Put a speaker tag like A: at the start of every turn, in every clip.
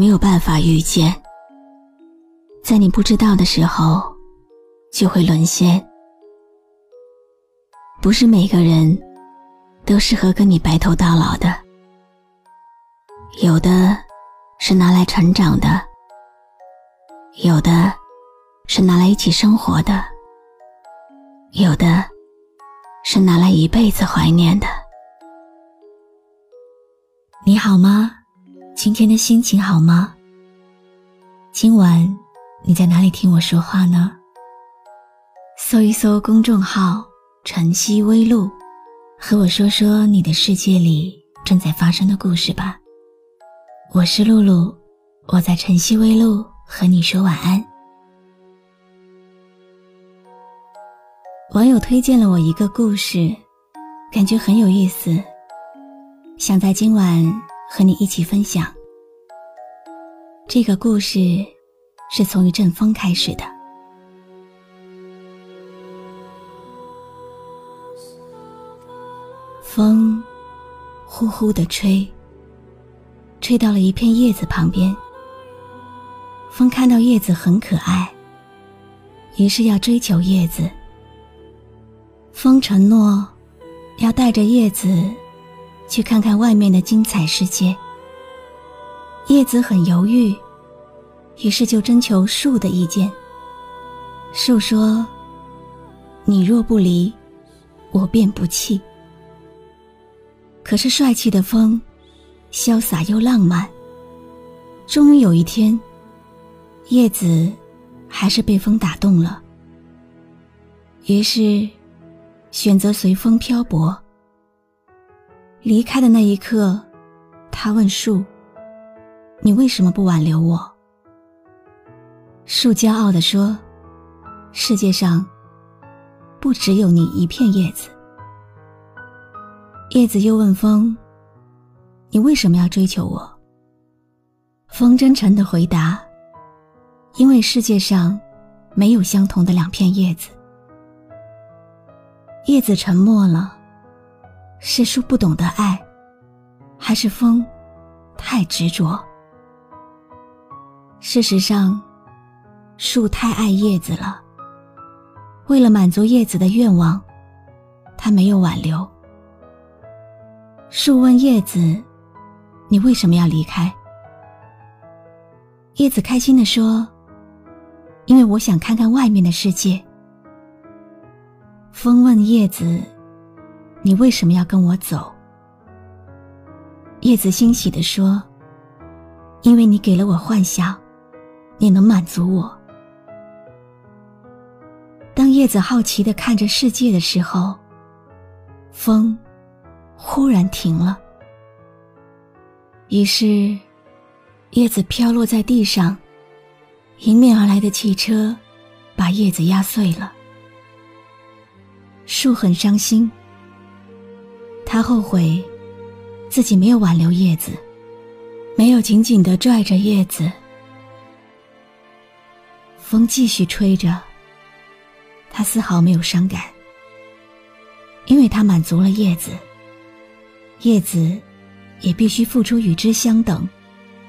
A: 没有办法遇见，在你不知道的时候，就会沦陷。不是每个人都适合跟你白头到老的，有的是拿来成长的，有的是拿来一起生活的，有的是拿来一辈子怀念的。你好吗？今天的心情好吗？今晚你在哪里听我说话呢？搜一搜公众号“晨曦微露”，和我说说你的世界里正在发生的故事吧。我是露露，我在晨曦微露和你说晚安。网友推荐了我一个故事，感觉很有意思，想在今晚。和你一起分享这个故事，是从一阵风开始的。风呼呼的吹，吹到了一片叶子旁边。风看到叶子很可爱，于是要追求叶子。风承诺要带着叶子。去看看外面的精彩世界。叶子很犹豫，于是就征求树的意见。树说：“你若不离，我便不弃。”可是帅气的风，潇洒又浪漫。终于有一天，叶子还是被风打动了，于是选择随风漂泊。离开的那一刻，他问树：“你为什么不挽留我？”树骄傲地说：“世界上不只有你一片叶子。”叶子又问风：“你为什么要追求我？”风真诚地回答：“因为世界上没有相同的两片叶子。”叶子沉默了。是树不懂得爱，还是风太执着？事实上，树太爱叶子了。为了满足叶子的愿望，他没有挽留。树问叶子：“你为什么要离开？”叶子开心的说：“因为我想看看外面的世界。”风问叶子。你为什么要跟我走？叶子欣喜地说：“因为你给了我幻想，你能满足我。”当叶子好奇地看着世界的时候，风忽然停了。于是，叶子飘落在地上，迎面而来的汽车把叶子压碎了。树很伤心。他后悔，自己没有挽留叶子，没有紧紧的拽着叶子。风继续吹着，他丝毫没有伤感，因为他满足了叶子，叶子也必须付出与之相等，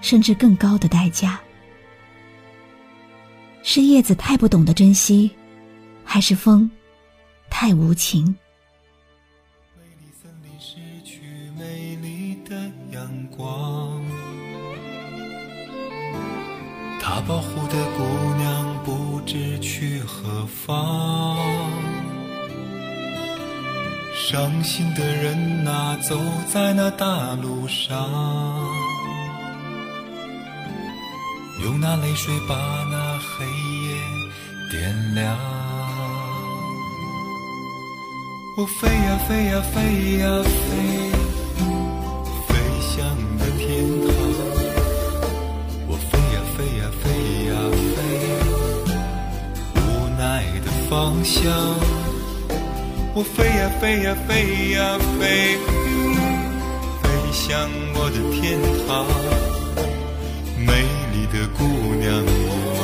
A: 甚至更高的代价。是叶子太不懂得珍惜，还是风太无情？
B: 光他保护的姑娘不知去何方，伤心的人呐，走在那大路上，用那泪水把那黑夜点亮。我飞呀飞呀飞呀飞。天堂我飞呀飞呀飞呀飞无奈的方向我飞呀飞呀飞呀飞飞向我的天堂美丽的姑娘无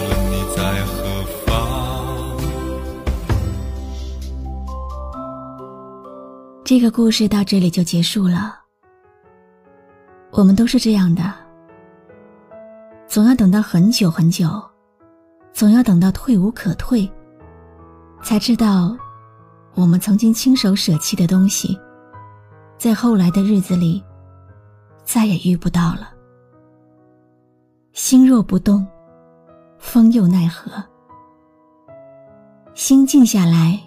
B: 论你在何方
A: 这个故事到这里就结束了我们都是这样的，总要等到很久很久，总要等到退无可退，才知道，我们曾经亲手舍弃的东西，在后来的日子里，再也遇不到了。心若不动，风又奈何？心静下来，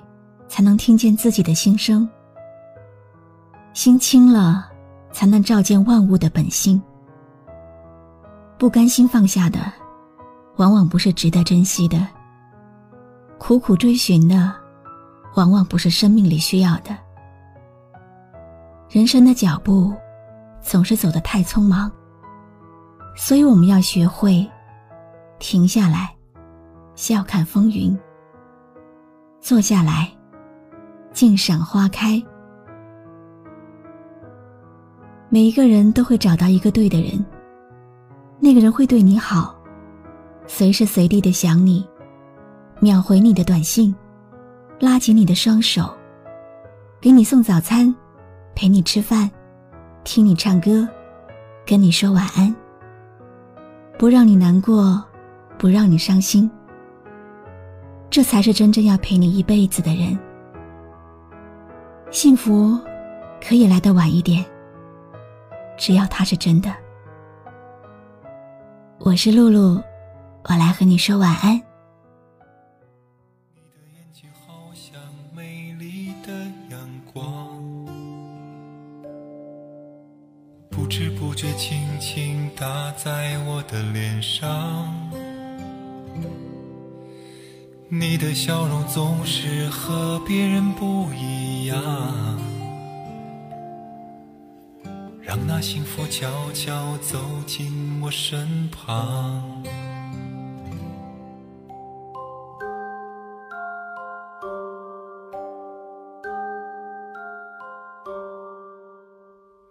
A: 才能听见自己的心声。心清了。才能照见万物的本性。不甘心放下的，往往不是值得珍惜的；苦苦追寻的，往往不是生命里需要的。人生的脚步，总是走得太匆忙，所以我们要学会停下来，笑看风云；坐下来，静赏花开。每一个人都会找到一个对的人，那个人会对你好，随时随地的想你，秒回你的短信，拉紧你的双手，给你送早餐，陪你吃饭，听你唱歌，跟你说晚安，不让你难过，不让你伤心。这才是真正要陪你一辈子的人。幸福可以来得晚一点。只要他是真的，我是露露，我来和你说晚安。
B: 你的眼睛好像美丽的阳光，不知不觉轻轻打在我的脸上。你的笑容总是和别人不一样。让那幸福悄悄走进我身旁。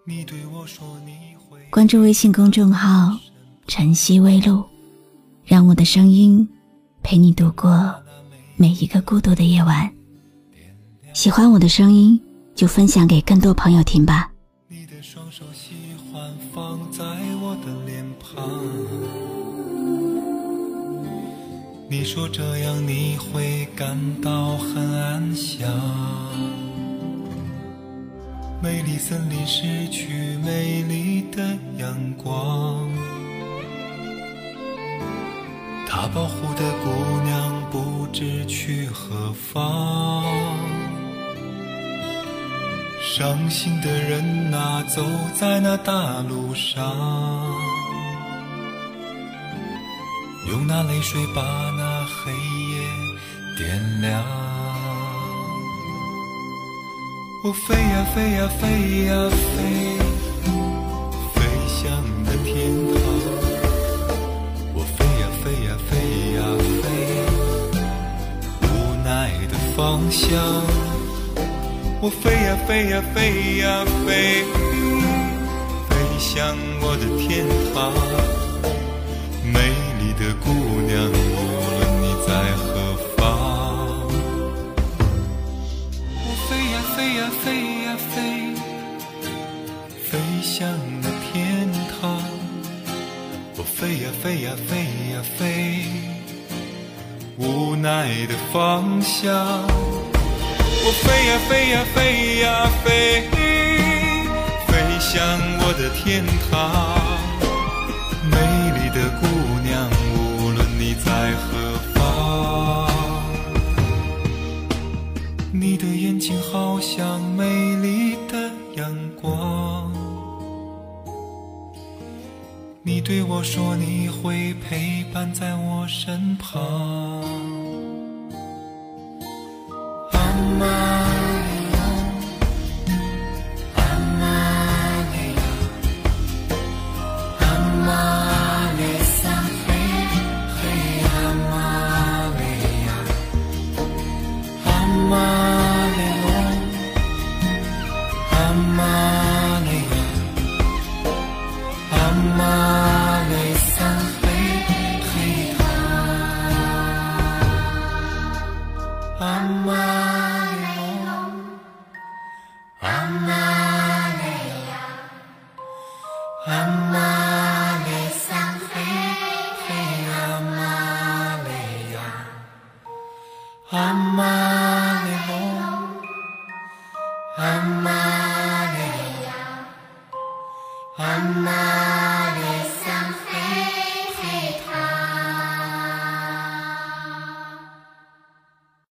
B: 你对我说你会
A: 关注微信公众号“晨曦微露”，让我的声音陪你度过每一个孤独的夜晚。喜欢我的声音，就分享给更多朋友听吧。
B: 你说这样你会感到很安详。美丽森林失去美丽的阳光，它保护的姑娘不知去何方。伤心的人啊，走在那大路上，用那泪水把那黑夜点亮。我飞呀飞呀飞呀飞，飞向那天堂。我飞呀飞呀飞呀飞，无奈的方向。我飞呀飞呀飞呀飞，飞向我的天堂。飞呀飞，飞向那天堂。我飞呀飞呀飞呀飞，无奈的方向。我飞呀飞呀飞呀飞，飞向我的天堂。美丽的姑娘，无论你在何方，你的眼睛好像美对我说你会陪伴在我身旁。阿 Mama.